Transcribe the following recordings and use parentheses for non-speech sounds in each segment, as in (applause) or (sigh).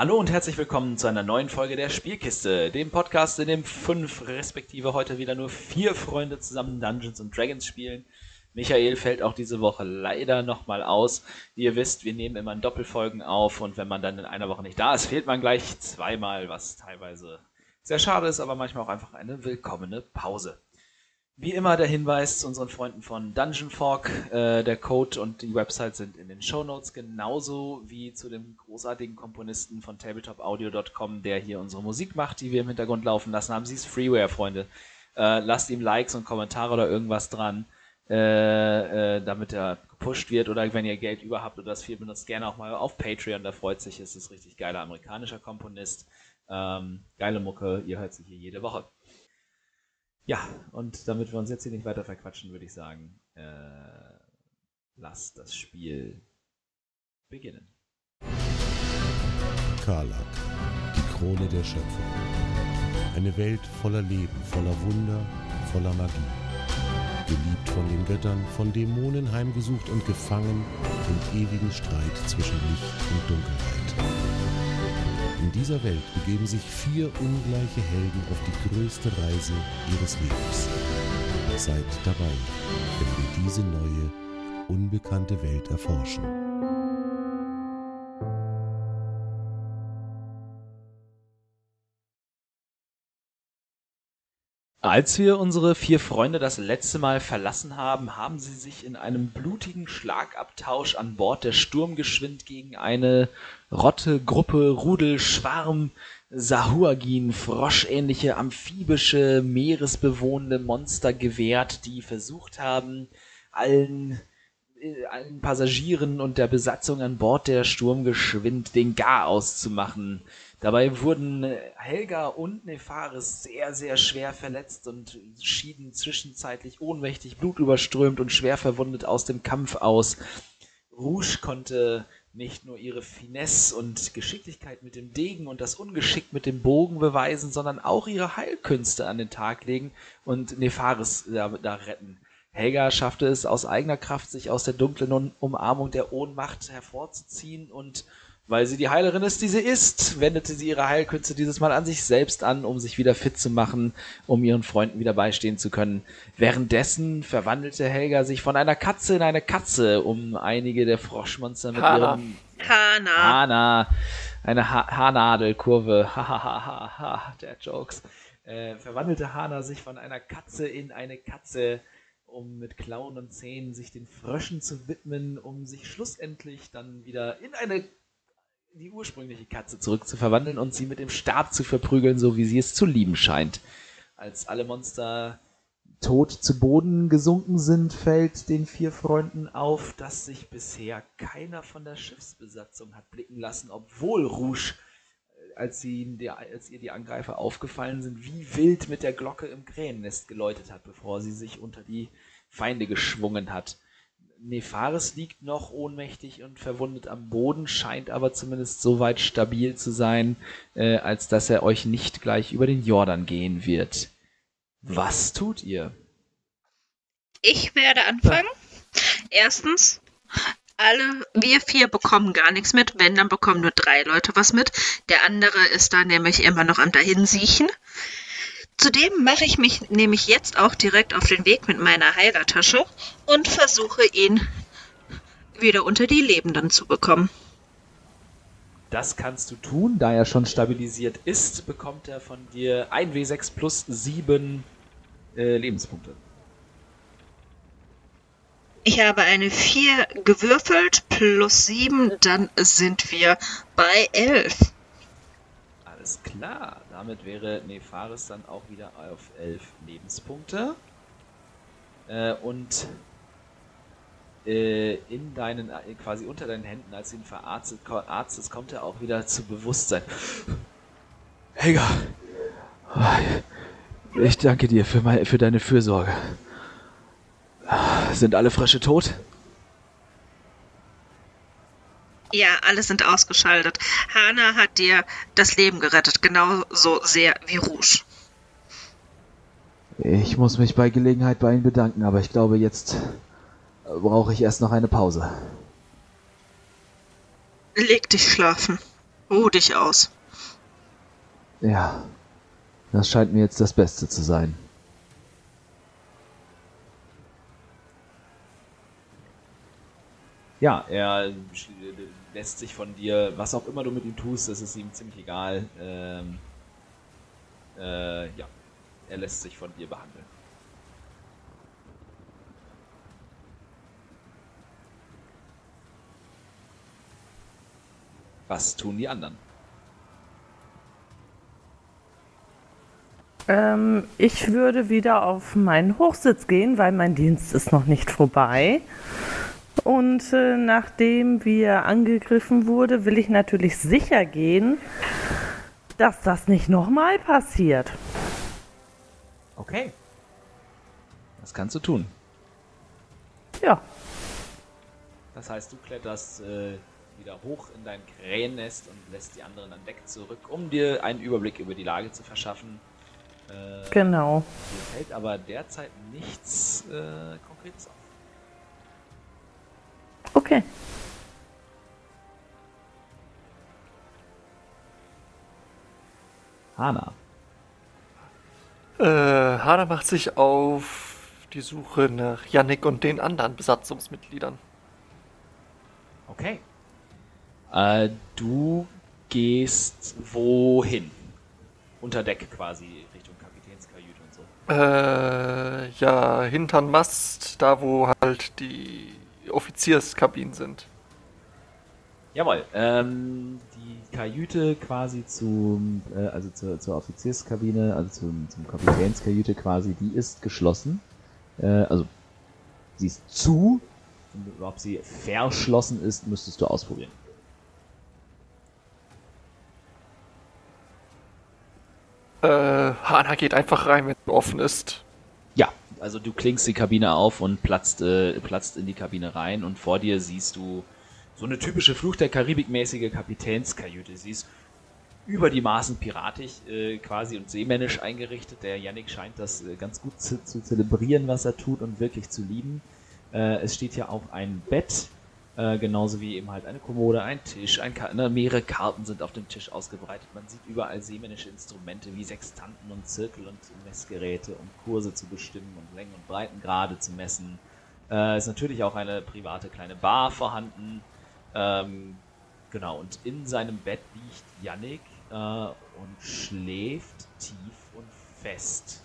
Hallo und herzlich willkommen zu einer neuen Folge der Spielkiste, dem Podcast, in dem fünf, respektive heute wieder nur vier Freunde zusammen Dungeons and Dragons spielen. Michael fällt auch diese Woche leider nochmal aus. Wie ihr wisst, wir nehmen immer Doppelfolgen auf und wenn man dann in einer Woche nicht da ist, fehlt man gleich zweimal, was teilweise sehr schade ist, aber manchmal auch einfach eine willkommene Pause. Wie immer der Hinweis zu unseren Freunden von Dungeon Fork. Äh, der Code und die Website sind in den Show Notes, genauso wie zu dem großartigen Komponisten von tabletopaudio.com, der hier unsere Musik macht, die wir im Hintergrund laufen lassen haben. Sie ist Freeware, Freunde. Äh, lasst ihm Likes und Kommentare oder irgendwas dran, äh, äh, damit er gepusht wird. Oder wenn ihr Geld über habt oder das viel benutzt, gerne auch mal auf Patreon. Da freut sich, es ist richtig geiler amerikanischer Komponist. Ähm, geile Mucke, ihr hört sie hier jede Woche. Ja, und damit wir uns jetzt hier nicht weiter verquatschen, würde ich sagen, äh, lasst das Spiel beginnen. Karlak, die Krone der Schöpfung. Eine Welt voller Leben, voller Wunder, voller Magie. Geliebt von den Göttern, von Dämonen heimgesucht und gefangen im ewigen Streit zwischen Licht und Dunkelheit. In dieser Welt begeben sich vier ungleiche Helden auf die größte Reise ihres Lebens. Seid dabei, wenn wir diese neue, unbekannte Welt erforschen. Als wir unsere vier Freunde das letzte Mal verlassen haben, haben sie sich in einem blutigen Schlagabtausch an Bord der Sturmgeschwind gegen eine Rotte, Gruppe, Rudel, Schwarm, Sahuagin, froschähnliche, amphibische, meeresbewohnende Monster gewehrt, die versucht haben, allen äh, allen Passagieren und der Besatzung an Bord der Sturmgeschwind den Garaus zu machen. Dabei wurden Helga und Nefaris sehr, sehr schwer verletzt und schieden zwischenzeitlich ohnmächtig, blutüberströmt und schwer verwundet aus dem Kampf aus. Rouge konnte nicht nur ihre Finesse und Geschicklichkeit mit dem Degen und das Ungeschick mit dem Bogen beweisen, sondern auch ihre Heilkünste an den Tag legen und Nefaris da, da retten. Helga schaffte es aus eigener Kraft, sich aus der dunklen Umarmung der Ohnmacht hervorzuziehen und weil sie die Heilerin ist, die sie ist, wendete sie ihre Heilkünste dieses Mal an sich selbst an, um sich wieder fit zu machen, um ihren Freunden wieder beistehen zu können. Währenddessen verwandelte Helga sich von einer Katze in eine Katze, um einige der Froschmonster mit Hana. ihrem Hana. Hana, eine ha Haarnadelkurve, (laughs) hahaha, der Jokes, äh, verwandelte Hana sich von einer Katze in eine Katze, um mit Klauen und Zähnen sich den Fröschen zu widmen, um sich schlussendlich dann wieder in eine die ursprüngliche Katze zurückzuverwandeln und sie mit dem Stab zu verprügeln, so wie sie es zu lieben scheint. Als alle Monster tot zu Boden gesunken sind, fällt den vier Freunden auf, dass sich bisher keiner von der Schiffsbesatzung hat blicken lassen, obwohl Rouge, äh, als, sie, als ihr die Angreifer aufgefallen sind, wie wild mit der Glocke im Krähennest geläutet hat, bevor sie sich unter die Feinde geschwungen hat. Nefaris liegt noch ohnmächtig und verwundet am Boden, scheint aber zumindest so weit stabil zu sein, äh, als dass er euch nicht gleich über den Jordan gehen wird. Was tut ihr? Ich werde anfangen. Erstens, alle, wir vier bekommen gar nichts mit. Wenn, dann bekommen nur drei Leute was mit. Der andere ist da nämlich immer noch am Dahinsiechen. Zudem mache ich mich nämlich jetzt auch direkt auf den Weg mit meiner Heilertasche und versuche ihn wieder unter die Lebenden zu bekommen. Das kannst du tun, da er schon stabilisiert ist, bekommt er von dir 1W6 plus 7 äh, Lebenspunkte. Ich habe eine 4 gewürfelt plus 7, dann sind wir bei 11. Alles klar, damit wäre Nefaris dann auch wieder auf 11 Lebenspunkte. Äh, und äh, in deinen, äh, quasi unter deinen Händen, als du ihn verarztet, arztest, kommt er auch wieder zu Bewusstsein. Helga, ich danke dir für, mein, für deine Fürsorge. Sind alle Frösche tot? Ja, alle sind ausgeschaltet. Hana hat dir das Leben gerettet, genauso sehr wie Rouge. Ich muss mich bei Gelegenheit bei Ihnen bedanken, aber ich glaube, jetzt äh, brauche ich erst noch eine Pause. Leg dich schlafen. Ruh dich aus. Ja, das scheint mir jetzt das Beste zu sein. Ja, er lässt sich von dir, was auch immer du mit ihm tust, das ist ihm ziemlich egal. Ähm, äh, ja, er lässt sich von dir behandeln. Was tun die anderen? Ähm, ich würde wieder auf meinen Hochsitz gehen, weil mein Dienst ist noch nicht vorbei. Und äh, nachdem wir angegriffen wurde, will ich natürlich sicher gehen, dass das nicht nochmal passiert. Okay. Was kannst du tun? Ja. Das heißt, du kletterst äh, wieder hoch in dein Krähennest und lässt die anderen an Deck zurück, um dir einen Überblick über die Lage zu verschaffen. Äh, genau. Dir fällt aber derzeit nichts äh, Konkretes auf. Okay. Hana. Äh, Hana macht sich auf die Suche nach Yannick und den anderen Besatzungsmitgliedern. Okay. Äh, du gehst wohin? Unter Deck quasi, Richtung Kapitänskajüte und so. Äh, ja, hintern Mast, da wo halt die Offizierskabinen sind. Jawohl, ähm, die Kajüte quasi zum, äh, also zur, zur Offizierskabine, also zum, zum Kapitänskajüte quasi, die ist geschlossen. Äh, also, sie ist zu. Ob sie verschlossen ist, müsstest du ausprobieren. Äh, Hana geht einfach rein, wenn sie offen ist. Also du klingst die Kabine auf und platzt, äh, platzt in die Kabine rein und vor dir siehst du so eine typische Fluch der Karibik-mäßige Kapitänskajüte. Sie ist über die Maßen piratisch äh, quasi und seemännisch eingerichtet. Der Yannick scheint das äh, ganz gut zu, zu, zelebrieren, was er tut und wirklich zu lieben. Äh, es steht hier auch ein Bett äh, genauso wie eben halt eine Kommode, ein Tisch, ein Ka ne, mehrere Karten sind auf dem Tisch ausgebreitet. Man sieht überall seemännische Instrumente wie Sextanten und Zirkel und Messgeräte, um Kurse zu bestimmen und Längen und Breitengrade zu messen. Äh, ist natürlich auch eine private kleine Bar vorhanden. Ähm, genau, und in seinem Bett liegt Yannick äh, und schläft tief und fest.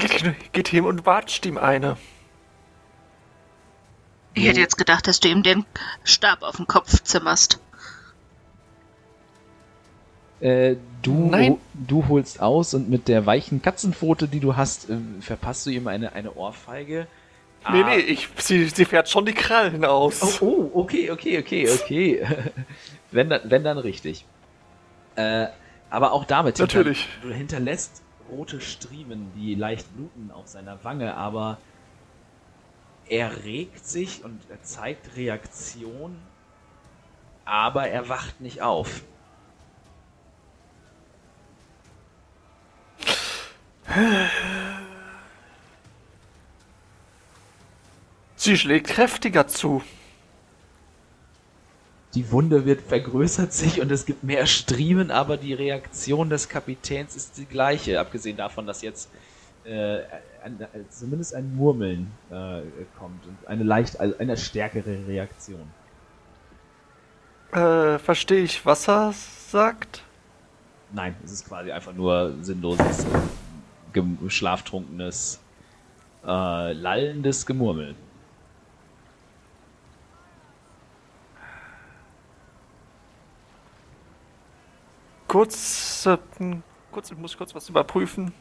Sie geht, hin und watscht ihm eine. Ich hätte jetzt gedacht, dass du ihm den Stab auf den Kopf zimmerst. Äh, du, Nein. du holst aus und mit der weichen Katzenpfote, die du hast, äh, verpasst du ihm eine, eine Ohrfeige. Nee, Ah, nee, ich, sie, sie fährt schon die Krallen aus. Oh, oh, okay, okay, okay, okay. (laughs) wenn, dann, wenn dann richtig. Äh, aber auch damit Natürlich. Hinter, du hinterlässt rote Striemen, die leicht bluten auf seiner Wange, aber er regt sich und er zeigt Reaktion, aber er wacht nicht auf. Sie schlägt kräftiger zu. Die Wunde wird vergrößert sich und es gibt mehr Striemen, aber die Reaktion des Kapitäns ist die gleiche, abgesehen davon, dass jetzt äh, ein, zumindest ein Murmeln äh, kommt und eine leicht, also eine stärkere Reaktion. Äh, verstehe ich, was er sagt? Nein, es ist quasi einfach nur sinnloses, schlaftrunkenes, äh, lallendes Gemurmel. Kurz, äh, kurz, ich muss kurz was überprüfen.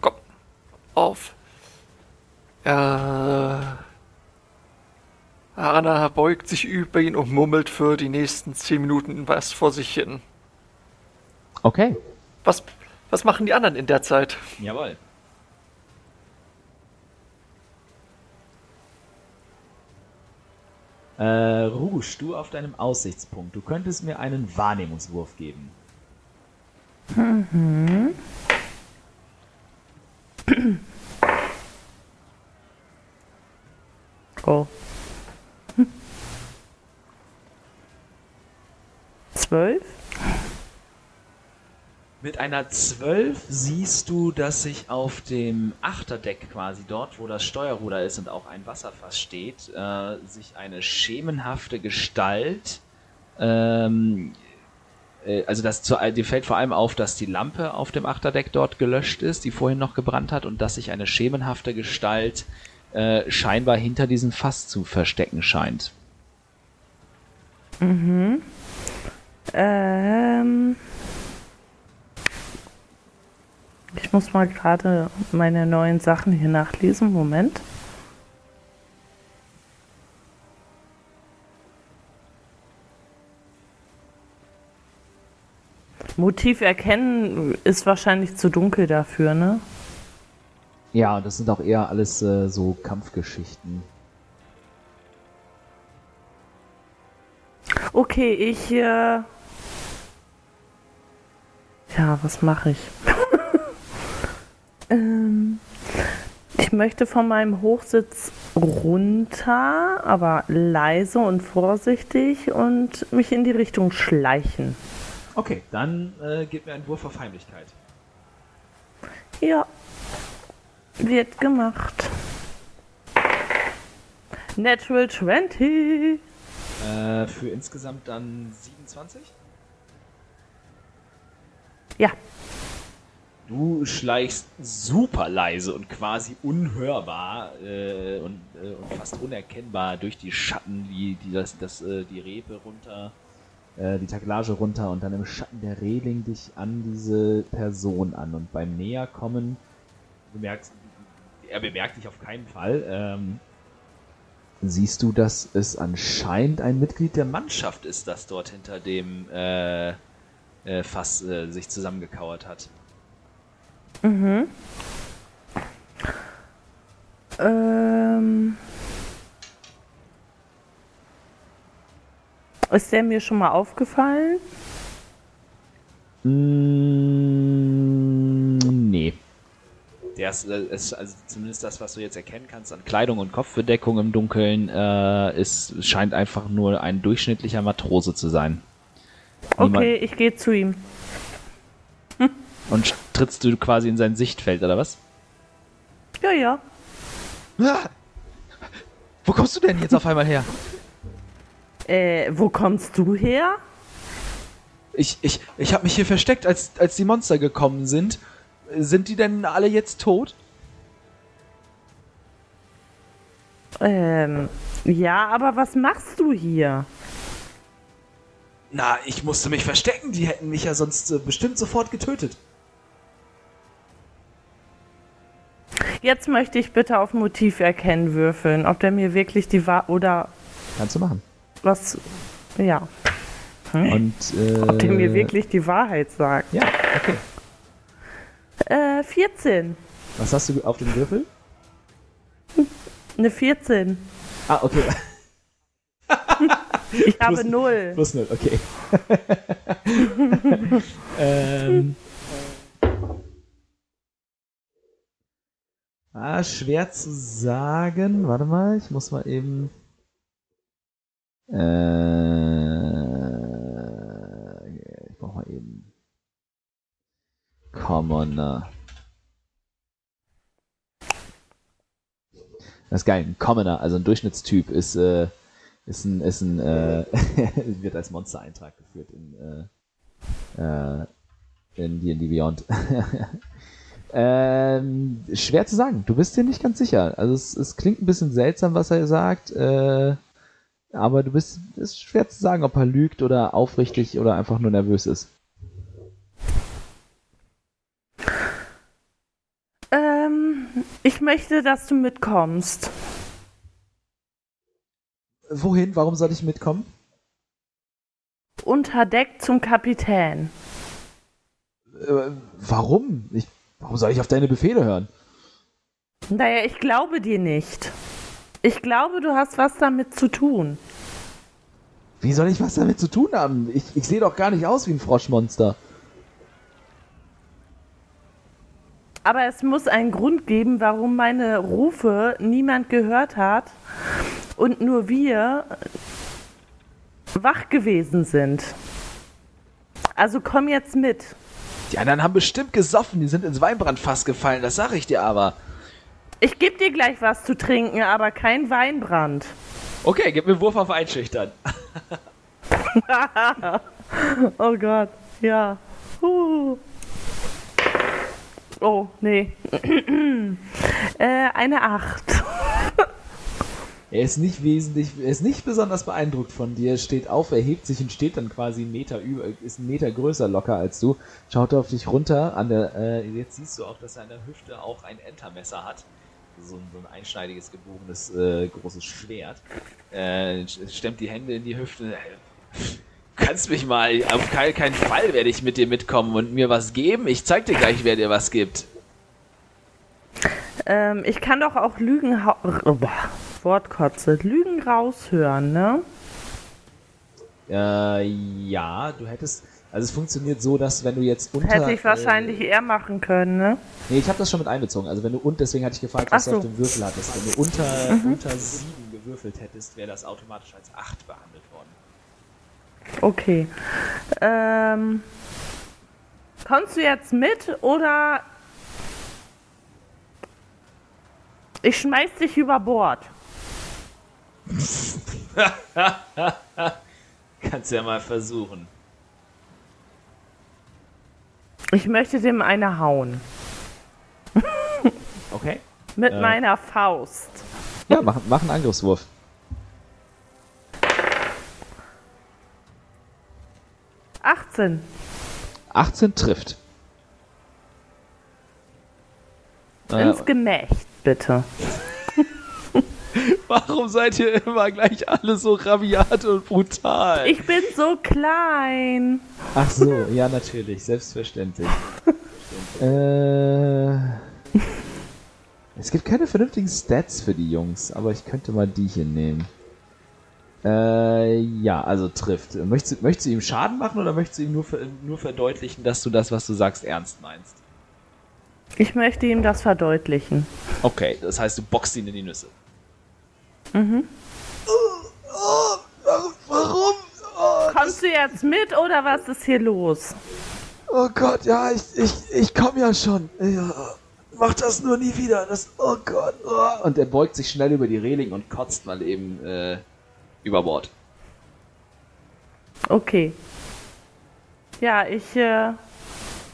Komm, auf. Er. Arana beugt sich über ihn und murmelt für die nächsten zehn Minuten was vor sich hin. Okay. Was, was machen die anderen in der Zeit? Jawohl. Äh, Rouge, du auf deinem Aussichtspunkt. Du könntest mir einen Wahrnehmungswurf geben. Mhm. Einer 12 siehst du, dass sich auf dem Achterdeck quasi dort, wo das Steuerruder ist und auch ein Wasserfass steht, äh, sich eine schemenhafte Gestalt, ähm, äh, also das zu, dir fällt vor allem auf, dass die Lampe auf dem Achterdeck dort gelöscht ist, die vorhin noch gebrannt hat und dass sich eine schemenhafte Gestalt äh, scheinbar hinter diesem Fass zu verstecken scheint. Ähm. Ich muss mal gerade meine neuen Sachen hier nachlesen. Moment. Motiv erkennen ist wahrscheinlich zu dunkel dafür, ne? Ja, und das sind auch eher alles äh, so Kampfgeschichten. Okay, ich. Äh ja, was mache ich? Ähm, ich möchte von meinem Hochsitz runter, aber leise und vorsichtig und mich in die Richtung schleichen. Okay, dann äh, gib mir einen Wurf auf Heimlichkeit. Ja, wird gemacht. Natural 20. Äh, für insgesamt dann 27? Ja, Du schleichst super leise und quasi unhörbar äh, und, äh, und fast unerkennbar durch die Schatten, wie die, das, das, äh, die Reepe runter, äh, die Taglage runter und dann im Schatten der Reling dich an diese Person an. Und beim Näherkommen, du merkst, er bemerkt dich auf keinen Fall, ähm, siehst du, dass es anscheinend ein Mitglied der Mannschaft ist, das dort hinter dem äh, äh, Fass äh, sich zusammengekauert hat. Ähm. Ist der mir schon mal aufgefallen? Mm, nee. Der ist, äh, ist also zumindest das, was du jetzt erkennen kannst an Kleidung und Kopfbedeckung im Dunkeln, äh, ist, scheint einfach nur ein durchschnittlicher Matrose zu sein. Niemand- Okay, ich gehe zu ihm. Und trittst du quasi in sein Sichtfeld, oder was? Ja, ja. Ah! Wo kommst du denn jetzt auf einmal her? Äh, wo kommst du her? Ich, ich, ich habe mich hier versteckt, als, als die Monster gekommen sind. Sind die denn alle jetzt tot? Ähm, ja, aber was machst du hier? Na, ich musste mich verstecken. Die hätten mich ja sonst äh, bestimmt sofort getötet. Jetzt möchte ich bitte auf Motiv erkennen würfeln, ob der mir wirklich die Wahrheit oder Kannst du machen. was. Ja, Und, äh, ob der mir wirklich die Wahrheit sagt. Ja, okay. Äh, 14. Was hast du auf dem Würfel? Eine 14. Ah, okay. (laughs) Ich habe Plus- null. Plus null, okay. (laughs) ähm. Ah, schwer zu sagen. Warte mal, ich muss mal eben. Äh, ich brauch mal eben. Commoner. Das ist geil, ein Commoner, also ein Durchschnittstyp ist, äh, ist ein, ist ein, äh, (laughs) wird als Monster-Eintrag geführt in, äh, äh, in D&D Beyond. (laughs) ähm, schwer zu sagen. Du bist dir nicht ganz sicher. Also es, es klingt ein bisschen seltsam, was er sagt, äh, aber du bist, es ist schwer zu sagen, ob er lügt oder aufrichtig oder einfach nur nervös ist. Ähm, ich möchte, dass du mitkommst. Wohin? Warum soll ich mitkommen? Unter Deck zum Kapitän. Äh, warum? Ich, warum soll ich auf deine Befehle hören? Naja, ich glaube dir nicht. Ich glaube, du hast was damit zu tun. Wie soll ich was damit zu tun haben? Ich, ich sehe doch gar nicht aus wie ein Froschmonster. Aber es muss einen Grund geben, warum meine Rufe niemand gehört hat und nur wir wach gewesen sind. Also komm jetzt mit. Die anderen haben bestimmt gesoffen, die sind ins Weinbrandfass gefallen, das sag ich dir aber. Ich geb dir gleich was zu trinken, aber kein Weinbrand. Okay, gib mir einen Wurf auf Einschüchtern. (laughs) Oh Gott, ja. Huh. Oh, nee. (clears throat) äh, eine Acht. (laughs) Er ist nicht wesentlich, er ist nicht besonders beeindruckt von dir, steht auf, erhebt sich und steht dann quasi einen Meter über, ist einen Meter größer locker als du, schaut auf dich runter, an der, äh, jetzt siehst du auch, dass er an der Hüfte auch ein Entermesser hat. So ein, so ein einschneidiges, gebogenes, äh, großes Schwert. Äh, stemmt die Hände in die Hüfte. Kannst mich mal, auf keinen Fall werde ich mit dir mitkommen und mir was geben. Ich zeig dir gleich, wer dir was gibt. Ähm, ich kann doch auch Lügen. Oh, boah, Wortkotze. Lügen raushören, ne? Äh, ja, du hättest. Also es funktioniert so, dass wenn du jetzt unter. Hätte ich wahrscheinlich Äh, eher machen können, ne? nee, ich habe das schon mit einbezogen. Also wenn du und deswegen hatte ich gefragt, was Ach du auf so. dem Würfel hattest. Wenn du unter, unter sieben gewürfelt hättest, wäre das automatisch als acht behandelt worden. Okay. Ähm, kommst du jetzt mit oder ich schmeiß dich über Bord? (laughs) Kannst ja mal versuchen. Ich möchte dem eine hauen. (laughs) Okay. Mit Äh. meiner Faust. Ja, mach, mach einen Angriffswurf. Achtzehn. 18 trifft. Ins Gemächt, bitte. (laughs) warum seid ihr immer gleich alle so rabiat und brutal? Ich bin so klein. Ach so, ja, natürlich, selbstverständlich. (laughs) äh, es gibt keine vernünftigen Stats für die Jungs, aber ich könnte mal die hier nehmen. Äh, ja, also trifft. Möchtest, du- möchtest du ihm Schaden machen oder möchtest du ihm nur, nur verdeutlichen, dass du das, was du sagst, ernst meinst? Ich möchte ihm das verdeutlichen. Okay, das heißt, du boxst ihn in die Nüsse. Kommst du jetzt mit oder was ist hier los? Oh Gott, ja, ich, ich, ich komme ja schon. Ja, mach das nur nie wieder. Das, oh Gott. Oh. Und er beugt sich schnell über die Reling und kotzt mal eben äh, über Bord. Okay. Ja, ich äh,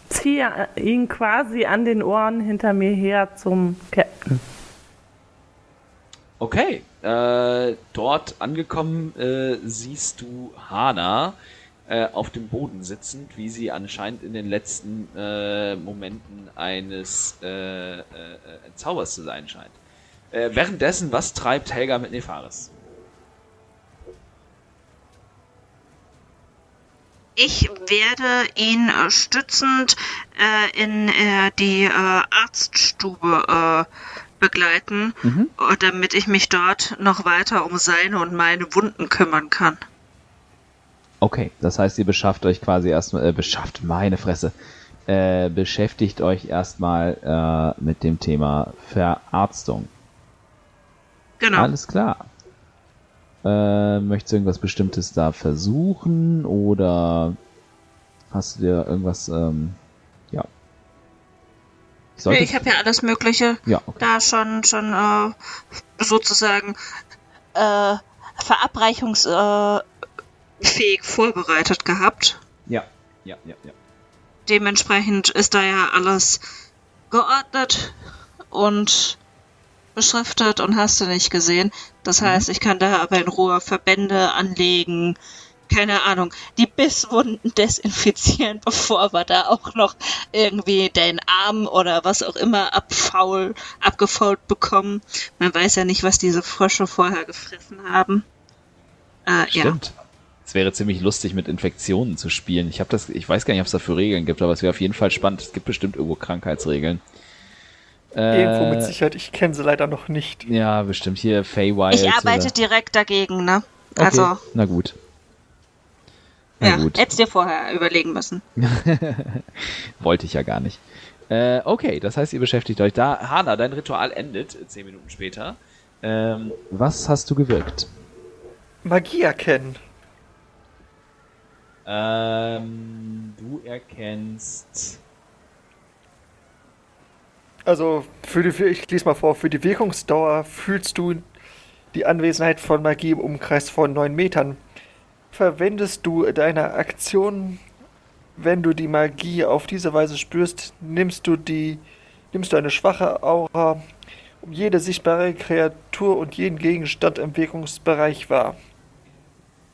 ziehe ihn quasi an den Ohren hinter mir her zum Captain. Okay, äh, dort angekommen äh, siehst du Hana äh, auf dem Boden sitzend, wie sie anscheinend in den letzten äh, Momenten eines äh, äh, Zaubers zu sein scheint. Äh, währenddessen, was treibt Helga mit Nefaris? Ich werde ihn stützend in die Arztstube äh, begleiten, äh, damit ich mich dort noch weiter um seine und meine Wunden kümmern kann. Okay, das heißt, ihr beschafft euch quasi erstmal, äh, beschafft, meine Fresse, äh, beschäftigt euch erstmal äh, mit dem Thema Verarztung. Genau. Alles klar. Äh, möchtest du irgendwas Bestimmtes da versuchen oder hast du dir irgendwas, ähm. Nee, sollte, ich habe ja alles Mögliche ja, okay. da schon, schon äh, sozusagen äh, verabreichungsfähig vorbereitet gehabt. Ja, ja, ja, ja. Dementsprechend ist da ja alles geordnet und beschriftet und hast du nicht gesehen. Das heißt, ich kann da aber in Ruhe Verbände anlegen, keine Ahnung, die Bisswunden desinfizieren, (laughs) bevor wir da auch noch irgendwie den Arm oder was auch immer abfaul, abgefault bekommen. Man weiß ja nicht, was diese Frösche vorher gefressen haben. Äh, ja. Stimmt. Es wäre ziemlich lustig, mit Infektionen zu spielen. Ich habe das, ich weiß gar nicht, ob es dafür Regeln gibt, aber es wäre auf jeden Fall spannend. Es gibt bestimmt irgendwo Krankheitsregeln. Äh, Irgendwo mit Sicherheit, ich kenne sie leider noch nicht. Ja, bestimmt hier Feywild. Ich arbeite oder- direkt dagegen, ne? Okay, Also, na gut. Na Ja, gut. hättest dir vorher überlegen müssen. (laughs) Wollte ich ja gar nicht. Äh, okay, das heißt, ihr beschäftigt euch da. Hana, dein Ritual endet zehn Minuten später. Ähm, was hast du gewirkt? Magie erkennen. Ähm, du erkennst. Also, für die, für, ich lese mal vor, für die Wirkungsdauer fühlst du die Anwesenheit von Magie im Umkreis von 9 Metern. Verwendest du deine Aktion, wenn du die Magie auf diese Weise spürst, nimmst du die, nimmst du eine schwache Aura um jede sichtbare Kreatur und jeden Gegenstand im Wirkungsbereich wahr,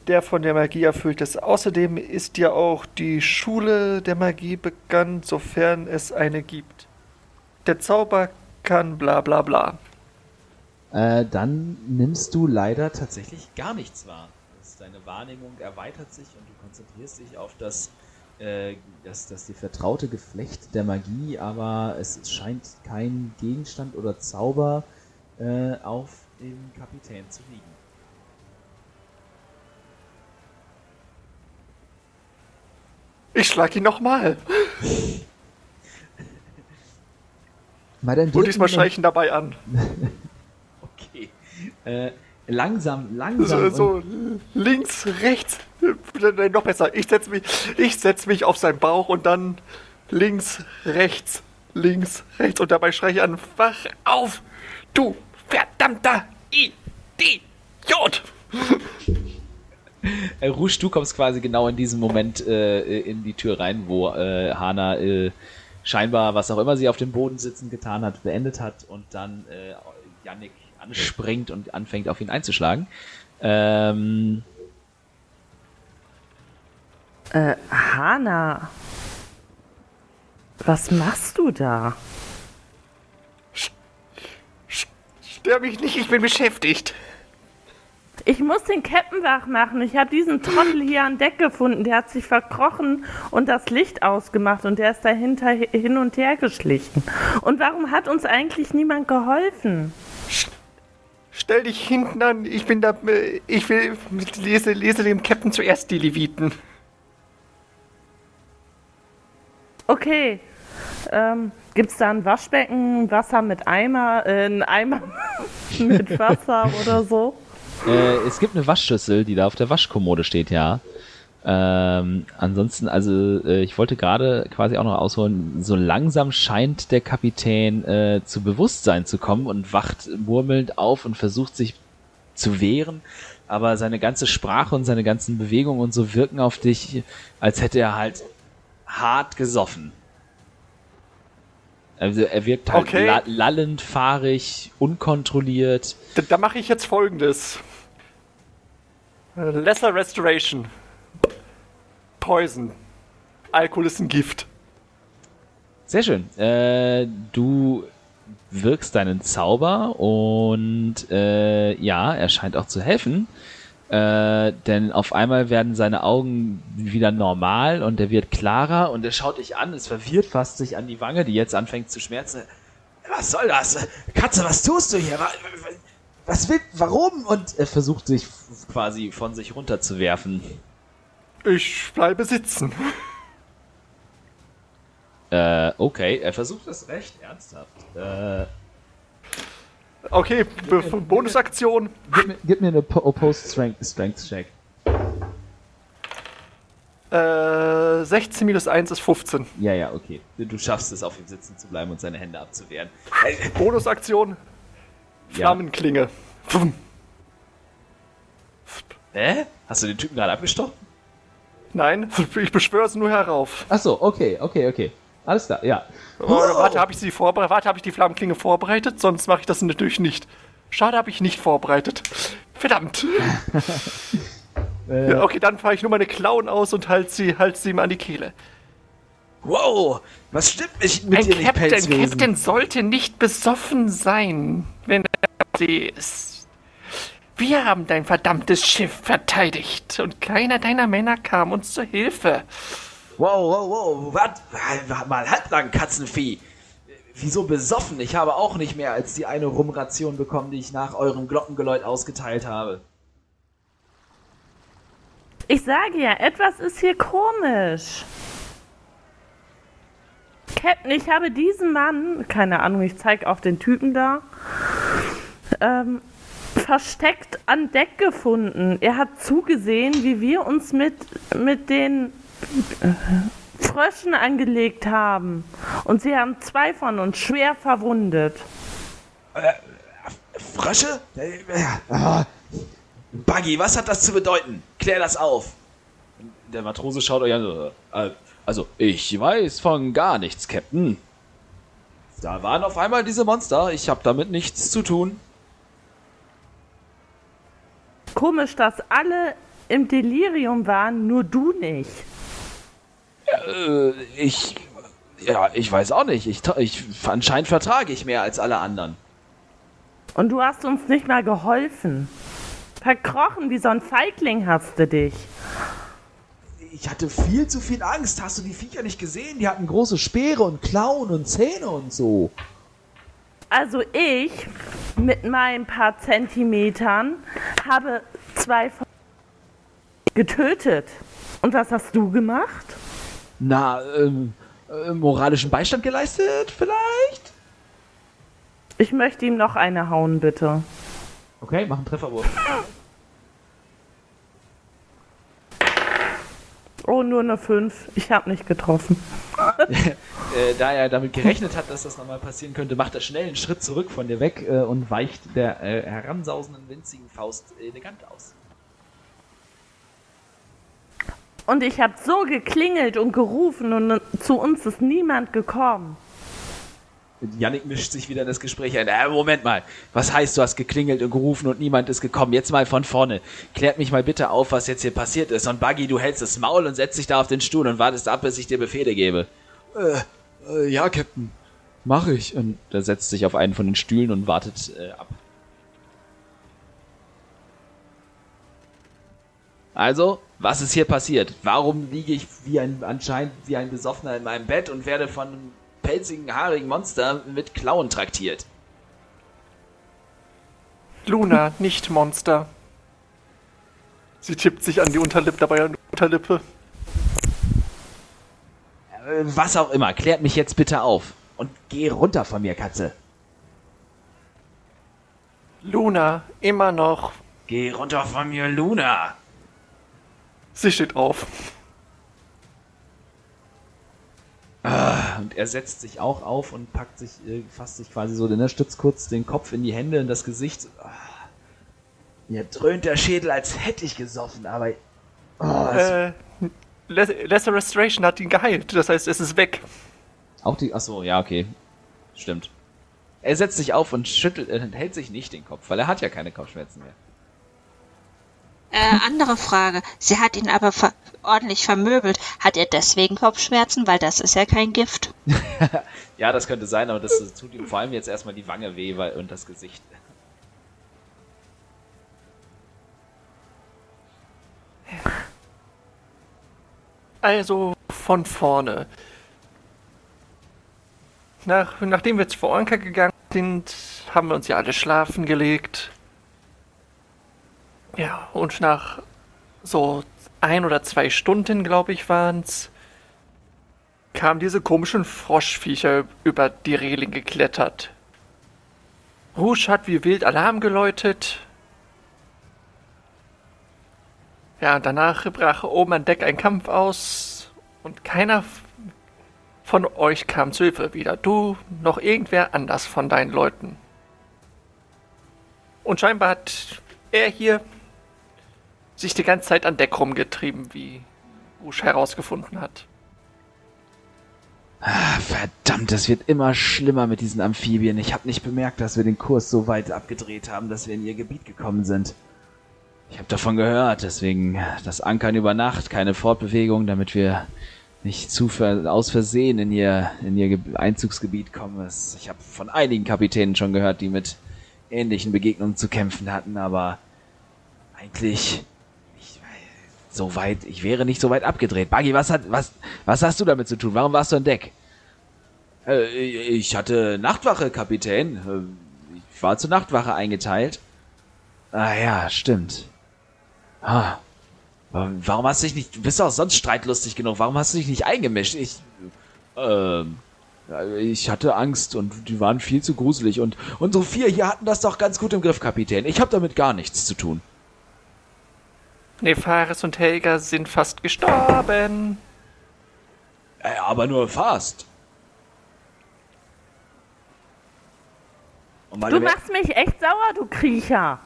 der von der Magie erfüllt ist. Außerdem ist dir auch die Schule der Magie bekannt, sofern es eine gibt. Der Zauber kann bla bla bla. Äh, dann nimmst du leider tatsächlich gar nichts wahr. Deine Wahrnehmung erweitert sich und du konzentrierst dich auf das, äh, das, das dir vertraute Geflecht der Magie, aber es scheint kein Gegenstand oder Zauber äh, auf dem Kapitän zu liegen. Ich schlag ihn nochmal. (laughs) Und diesmal ihn dabei an. (laughs) Okay. Äh, langsam, So, langsam. und- so links, rechts. Nein, noch besser. Ich setze mich, ich setz mich auf seinen Bauch und dann links, rechts, links, rechts. Und dabei schreie ich an, wach auf, du verdammter Idiot. (laughs) Äh, Rouge, du kommst quasi genau in diesem Moment äh, in die Tür rein, wo äh, Hana äh, scheinbar, was auch immer sie auf dem Boden sitzen getan hat, beendet hat und dann äh, Yannick anspringt und anfängt auf ihn einzuschlagen. Ähm, Äh, Hanna. Was machst du da? Stör mich nicht, ich bin beschäftigt. Ich muss den Captain wach machen. Ich habe diesen Trottel hier an Deck gefunden. Der hat sich verkrochen und das Licht ausgemacht und der ist dahinter hi- hin und her geschlichen. Und warum hat uns eigentlich niemand geholfen? Stell dich hinten an, ich bin da, äh, ich will, lese, lese dem Captain zuerst die Leviten. Okay. Ähm, Gibt es da ein Waschbecken, Wasser mit Eimer, äh, ein Eimer (laughs) mit Wasser oder so? äh, es gibt eine Waschschüssel, die da auf der Waschkommode steht, ja. Ähm, ansonsten, also äh, ich wollte gerade quasi auch noch ausholen, so langsam scheint der Kapitän äh, zu Bewusstsein zu kommen und wacht murmelnd auf und versucht sich zu wehren, aber seine ganze Sprache und seine ganzen Bewegungen und so wirken auf dich, als hätte er halt hart gesoffen. Also er wirkt halt Okay. la lallend, fahrig, unkontrolliert. Da, da mache ich jetzt folgendes. Lesser Restoration. Poison. Alkohol ist ein Gift. Sehr schön. Äh, du wirkst deinen Zauber und äh, ja, er scheint auch zu helfen. Äh, denn auf einmal werden seine Augen wieder normal und er wird klarer und er schaut dich an, es verwirrt fast sich an die Wange, die jetzt anfängt zu schmerzen. Was soll das? Katze, was tust du hier? Wa- wa- Was will, warum? Und er versucht sich quasi von sich runterzuwerfen. Ich bleibe sitzen. (laughs) Äh, okay, er versucht das recht ernsthaft. Äh, Okay, Bonusaktion. Gib mir, gib mir eine Po- Opposed Strength, Strength Check. Äh, 16 minus 1 ist 15. Ja, ja, okay. Du, schaffst es, auf ihm sitzen zu bleiben und seine Hände abzuwehren. Bonusaktion. Ja. Flammenklinge. Pfum. Hä? Hast du den Typen gerade abgestochen? Nein, (laughs) ich beschwöre es nur herauf. Ach so, okay, okay, okay. Alles klar, ja. Oh, warte, habe ich sie vorbereitet? Warte, habe ich die Flammenklinge vorbereitet? Sonst mache ich das natürlich nicht. Schade, habe ich nicht vorbereitet. Verdammt. (laughs) Äh, Ja, okay, dann fahre ich nur meine Klauen aus und halt sie, halt sie ihm an die Kehle. Wow, was stimmt mich mit Ein dir nicht, Captain? Captain sollte nicht besoffen sein, wenn er See ist. Wir haben dein verdammtes Schiff verteidigt und keiner deiner Männer kam uns zur Hilfe. Wow, wow, wow, wart, wart mal halblang, Katzenvieh. Wieso besoffen? Ich habe auch nicht mehr als die eine Rumration bekommen, die ich nach eurem Glockengeläut ausgeteilt habe. Ich sage ja, etwas ist hier komisch. Captain, ich habe diesen Mann, keine Ahnung, ich zeige auf den Typen da, ähm, versteckt an Deck gefunden. Er hat zugesehen, wie wir uns mit, mit den äh, Fröschen angelegt haben. Und sie haben zwei von uns schwer verwundet. Frösche? Äh, äh, Buggy, was hat das zu bedeuten? Klär das auf. Der Matrose schaut euch an. so, äh, Also, ich weiß von gar nichts, Captain. Da waren auf einmal diese Monster. Ich habe damit nichts zu tun. Komisch, dass alle im Delirium waren, nur du nicht. Äh, ich. Ja, ich weiß auch nicht. Ich, ich anscheinend vertrage ich mehr als alle anderen. Und du hast uns nicht mal geholfen. Verkrochen wie so ein Feigling hast du dich. Ich hatte viel zu viel Angst. Hast du die Viecher nicht gesehen? Die hatten große Speere und Klauen und Zähne und so. Also ich mit meinen paar Zentimetern habe zwei von getötet. Und was hast du gemacht? Na, ähm, äh, moralischen Beistand geleistet vielleicht? Ich möchte ihm noch eine hauen, bitte. Okay, mach einen Trefferwurf. Oh, nur eine 5. Ich habe nicht getroffen. (laughs) äh, da er damit gerechnet hat, dass das nochmal passieren könnte, macht er schnell einen Schritt zurück von dir weg äh, und weicht der äh, heransausenden winzigen Faust elegant aus. Und ich habe so geklingelt und gerufen und zu uns ist niemand gekommen. Yannick mischt sich wieder in das Gespräch ein. Äh, Moment mal. Was heißt, du hast geklingelt und gerufen und niemand ist gekommen? Jetzt mal von vorne. Klärt mich mal bitte auf, was jetzt hier passiert ist. Und Buggy, du hältst das Maul und setzt dich da auf den Stuhl und wartest ab, bis ich dir Befehle gebe. Äh, äh, ja, Captain. Mach ich. Und er setzt sich auf einen von den Stühlen und wartet äh, ab. Also, was ist hier passiert? Warum liege ich wie ein anscheinend wie ein Besoffener in meinem Bett und werde von pelzigen, haarigen Monster mit Klauen traktiert? Luna, nicht Monster. Sie tippt sich an die Unterlippe, dabei an die Unterlippe. Äh, Was auch immer, klärt mich jetzt bitte auf. Und geh runter von mir, Katze. Luna, immer noch. Geh runter von mir, Luna. Sie steht auf. Und er setzt sich auch auf und packt sich, äh, fasst sich quasi so, ne, stützt kurz den Kopf in die Hände und das Gesicht. Ah. Mir dröhnt der Schädel, als hätte ich gesoffen, aber. Oh, Äh, Les- Lesser Restoration hat ihn geheilt. Das heißt, es ist weg. auch die. Achso, ja, okay. Stimmt. Er setzt sich auf und schüttelt, äh, hält sich nicht den Kopf, weil er hat ja keine Kopfschmerzen mehr. Äh, andere Frage. Sie hat ihn aber ver ordentlich vermöbelt. Hat er deswegen Kopfschmerzen? Weil das ist ja kein Gift. (laughs) Ja, das könnte sein, aber das tut ihm vor allem jetzt erstmal die Wange weh weil, und das Gesicht. Also von vorne. Nach, nachdem wir jetzt vor Anker gegangen sind, haben wir uns ja alle schlafen gelegt. Ja, und nach so ein oder zwei Stunden, glaube ich, waren's, kamen diese komischen Froschviecher über die Reling geklettert. Rouge hat wie wild Alarm geläutet. Ja, danach brach oben an Deck ein Kampf aus und keiner von euch kam zu Hilfe, weder du noch irgendwer anders von deinen Leuten. Und scheinbar hat er hier sich die ganze Zeit an Deck rumgetrieben, wie Rouge herausgefunden hat. Ah, verdammt, es wird immer schlimmer mit diesen Amphibien. Ich habe nicht bemerkt, dass wir den Kurs so weit abgedreht haben, dass wir in ihr Gebiet gekommen sind. Ich habe davon gehört, deswegen das Ankern über Nacht, keine Fortbewegung, damit wir nicht zu ver aus Versehen in ihr, in ihr Ge Einzugsgebiet kommen. Ich habe von einigen Kapitänen schon gehört, die mit ähnlichen Begegnungen zu kämpfen hatten, aber eigentlich ich, so weit, ich wäre nicht so weit abgedreht. Buggy, was hat, was, was hast du damit zu tun? Warum warst du an Deck? Äh, ich hatte Nachtwache, Kapitän. Äh, Ich war zur Nachtwache eingeteilt. Ah ja, stimmt. Ah. Warum hast du dich nicht, du bist auch sonst streitlustig genug, warum hast du dich nicht eingemischt? Ich, ähm, ich hatte Angst und die waren viel zu gruselig und unsere vier hier hatten das doch ganz gut im Griff, Kapitän. Ich habe damit gar nichts zu tun. Nefaris und Helga sind fast gestorben. Äh, aber nur fast. Du machst mich echt sauer, du Kriecher.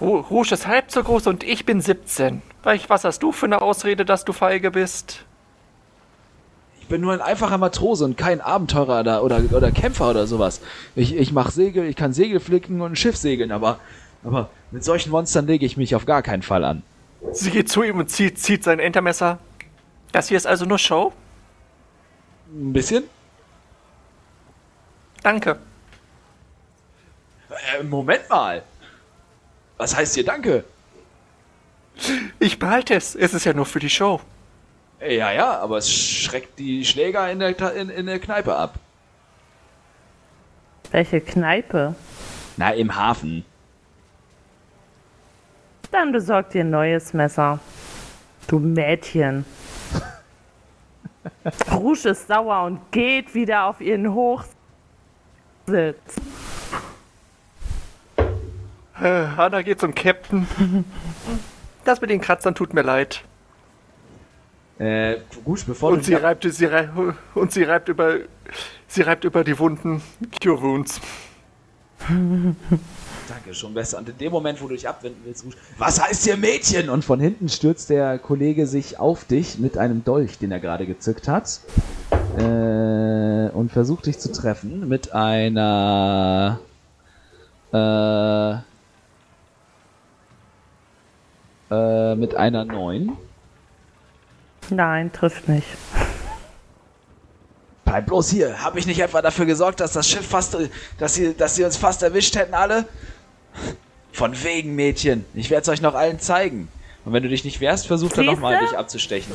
Rouge ist halb so groß und ich bin 17. Was hast du für eine Ausrede, dass du feige bist? Ich bin nur ein einfacher Matrose und kein Abenteurer oder, oder, oder Kämpfer oder sowas. Ich, ich mach Segel, ich kann Segel flicken und ein Schiff segeln, aber, aber mit solchen Monstern lege ich mich auf gar keinen Fall an. Sie geht zu ihm und zieht, zieht sein Entermesser. Das hier ist also nur Show? Ein bisschen? Danke. Äh, Moment mal. Was heißt hier Danke? Ich behalte es. Es ist ja nur für die Show. Ja, ja, aber es schreckt die Schläger in der, in, in der Kneipe ab. Welche Kneipe? Na, im Hafen. Dann besorgt dir ein neues Messer. Du Mädchen. (laughs) Rouge ist sauer und geht wieder auf ihren Hochsitz. Äh, Hanna geht zum Captain. (laughs) Das mit den Kratzern tut mir leid. Äh, gut, bevor und sie reibt, sie reibt, und sie reibt über, sie reibt über die Wunden. Cure Wounds. (laughs) Danke, schon besser. Und in dem Moment, wo du dich abwenden willst, was heißt hier Mädchen? Und von hinten stürzt der Kollege sich auf dich mit einem Dolch, den er gerade gezückt hat. Äh, und versucht dich zu treffen mit einer äh, äh, mit einer 9. Nein, trifft nicht. Bleib bloß hier. Hab ich nicht etwa dafür gesorgt, dass das Schiff fast, dass sie, dass sie uns fast erwischt hätten alle? Von wegen, Mädchen. Ich werde es euch noch allen zeigen. Und wenn du dich nicht wehrst, versuch dann nochmal dich abzustechen.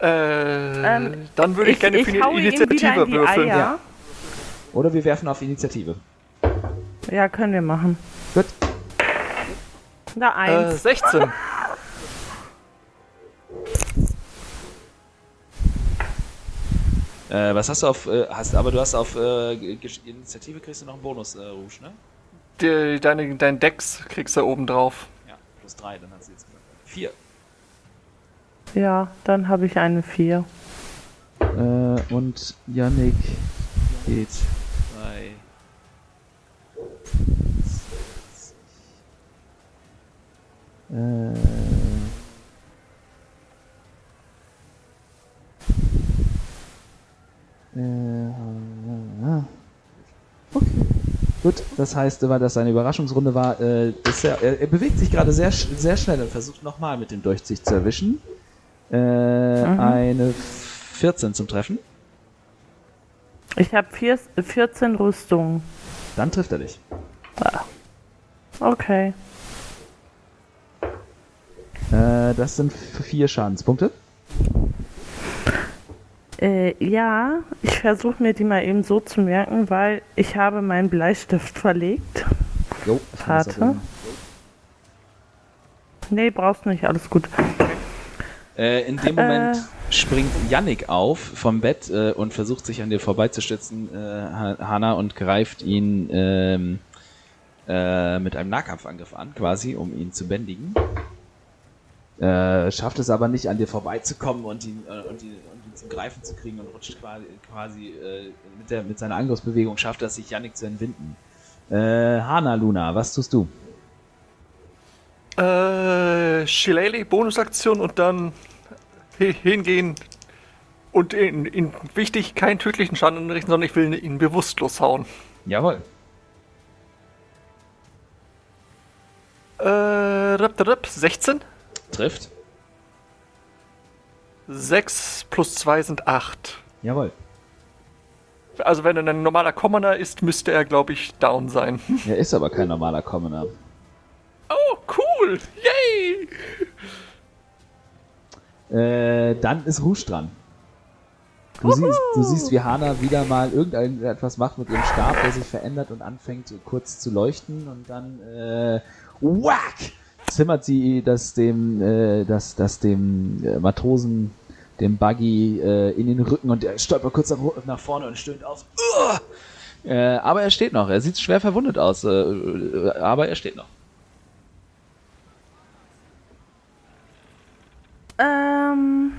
Äh, ähm, dann würde ich, ich, gerne ich für die Initiative würfeln. Ja. Oder wir werfen auf Initiative. Ja, können wir machen. Gut. Da eins. Äh, 16. äh, was hast du auf, äh, hast, aber du hast auf äh, Initiative kriegst du noch einen Bonus, äh, Rouge, ne? Die, deine, dein Dex kriegst du oben drauf. Ja, plus 3, dann hast du jetzt 4. Ja, dann habe ich eine 4. Äh, und Yannick geht bei Äh, äh. Gut, das heißt, weil das seine Überraschungsrunde war, äh, ist er, er, bewegt sich gerade sehr, sehr schnell und versucht nochmal mit dem Durchzicht zu erwischen. Äh, mhm. Eine 14 zum Treffen. Ich habe 14 Rüstungen. Dann trifft er dich. Ah. Okay. Äh, das sind vier Schadenspunkte. Äh, ja, ich versuche mir die mal eben so zu merken, weil ich habe meinen Bleistift verlegt. Jo, Warte. Nee, brauchst nicht, alles gut. Äh, in dem Moment äh, springt Yannick auf vom Bett äh, und versucht sich an dir vorbeizustützen, äh, Hanna, und greift ihn ähm, äh, mit einem Nahkampfangriff an, quasi, um ihn zu bändigen. Äh, schafft es aber nicht, an dir vorbeizukommen und ihn, und, ihn, und ihn zum Greifen zu kriegen und rutscht quasi, quasi äh, mit, der, mit seiner Angriffsbewegung, schafft es sich Yannick zu entwinden. Äh, Hana Luna, was tust du? Äh, Shillelagh, Bonusaktion und dann hingehen und ihn, ihn, wichtig, keinen tödlichen Schaden anrichten, sondern ich will ihn bewusstlos hauen. Jawohl. Äh, rip, rip, 16? Trifft. 6 plus 2 sind 8. Jawohl. Also wenn er ein normaler Commoner ist, müsste er, glaube ich, down sein. (laughs) Er ist aber kein normaler Commoner. Oh, cool! Yay! Äh, dann ist Rouge dran. Du siehst, du siehst, wie Hana wieder mal irgendetwas macht mit ihrem Stab, der sich verändert und anfängt kurz zu leuchten und dann äh, whack! zimmert sie das dem, äh, das, das dem äh, Matrosen, dem Buggy äh, in den Rücken und er stolpert kurz nach, nach vorne und stöhnt aus. Äh, aber er steht noch. Er sieht schwer verwundet aus, äh, äh, aber er steht noch. Ähm,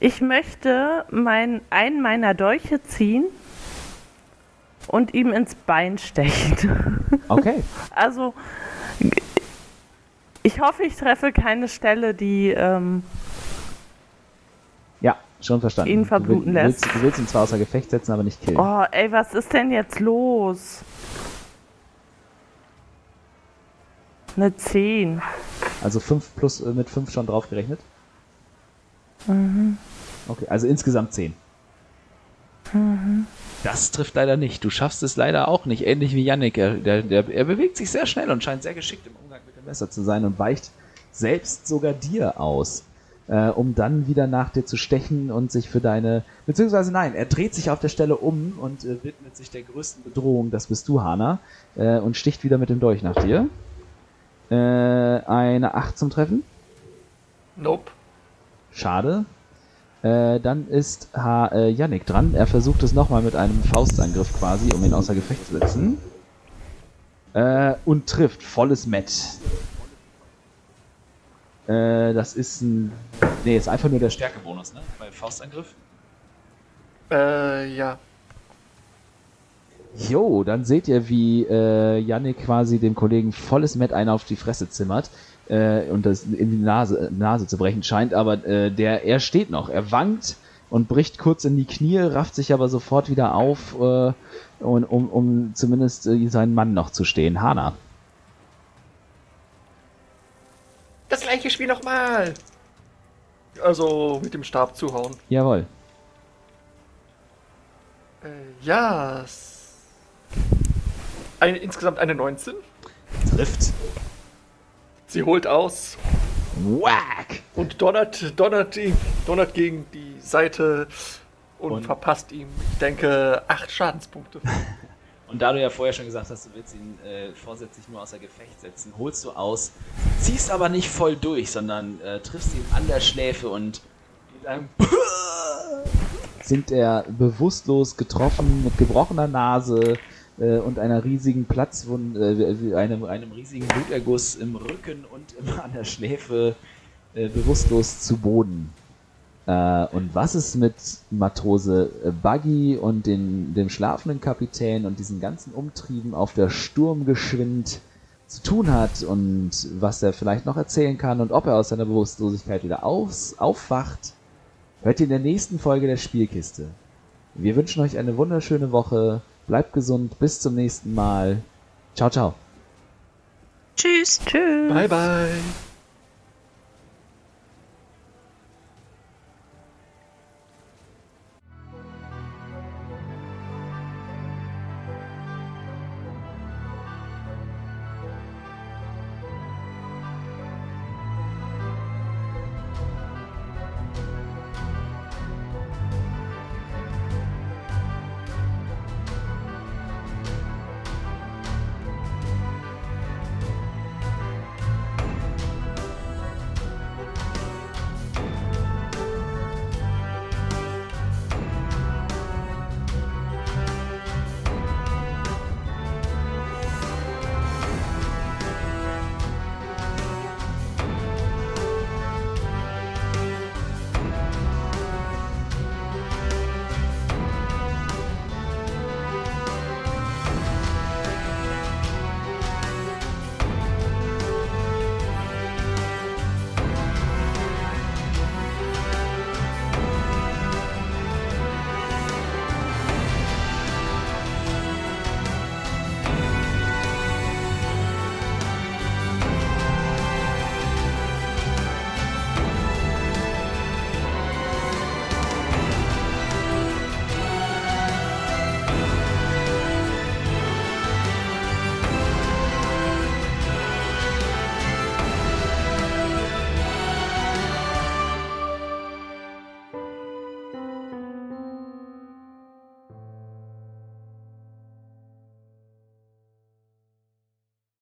ich möchte mein, einen meiner Dolche ziehen und ihm ins Bein stechen. (laughs) Okay. Also, ich hoffe, ich treffe keine Stelle, die. Ähm, schon verstanden. Ihn verbluten du, will- lässt. Willst, du willst ihn zwar außer Gefecht setzen, aber nicht killen. oh, ey, was ist denn jetzt los? Eine 10. Also 5 plus äh, mit 5 schon draufgerechnet? Okay, also insgesamt 10. Das trifft leider nicht. Du schaffst es leider auch nicht. Ähnlich wie Yannick. Er, der, der, er bewegt sich sehr schnell und scheint sehr geschickt im Umgang mit dem Messer zu sein und weicht selbst sogar dir aus, äh, um dann wieder nach dir zu stechen und sich für deine. Beziehungsweise nein, er dreht sich auf der Stelle um und äh, widmet sich der größten Bedrohung. Das bist du, Hana, äh, und sticht wieder mit dem Dolch nach dir. Äh, eine 8 zum Treffen. Nope. Schade. Äh, dann ist ha äh, Yannick dran. Er versucht es nochmal mit einem Faustangriff quasi, um ihn außer Gefecht zu setzen. Äh, und trifft volles Met. Äh, das ist ein. Nee, ist einfach nur der Stärkebonus, ne? Bei Faustangriff. Äh, ja. Jo, dann seht ihr, wie äh, Yannick quasi dem Kollegen volles Met einen auf die Fresse zimmert äh, und das in die Nase, Nase zu brechen scheint, aber äh, der, er steht noch, er wankt und bricht kurz in die Knie, rafft sich aber sofort wieder auf, äh, und, um, um zumindest äh, seinen Mann noch zu stehen. Hana. Das gleiche Spiel nochmal. Also mit dem Stab zuhauen. Jawohl. Äh, ja. Eine, insgesamt eine 19. Trifft. Sie holt aus Whack! und donnert, donnert, ihn, donnert gegen die Seite und, Und- verpasst ihm, ich denke, acht Schadenspunkte. (laughs) Und da du ja vorher schon gesagt hast, du willst ihn äh, vorsätzlich nur außer Gefecht setzen, holst du aus, ziehst aber nicht voll durch, sondern äh, triffst ihn an der Schläfe und mit einem (laughs) sind er bewusstlos getroffen mit gebrochener Nase äh, und einer riesigen Platzwunde, äh, einem, einem riesigen Bluterguss im Rücken und immer an der Schläfe äh, bewusstlos zu Boden. Äh, und was es mit Matrose äh, Buggy und den, dem schlafenden Kapitän und diesen ganzen Umtrieben auf der Sturmgeschwind zu tun hat und was er vielleicht noch erzählen kann und ob er aus seiner Bewusstlosigkeit wieder aus, aufwacht, hört ihr in der nächsten Folge der Spielkiste. Wir wünschen euch eine wunderschöne Woche. Bleibt gesund. Bis zum nächsten Mal. Ciao, ciao. Tschüss. Tschüss. Bye, bye.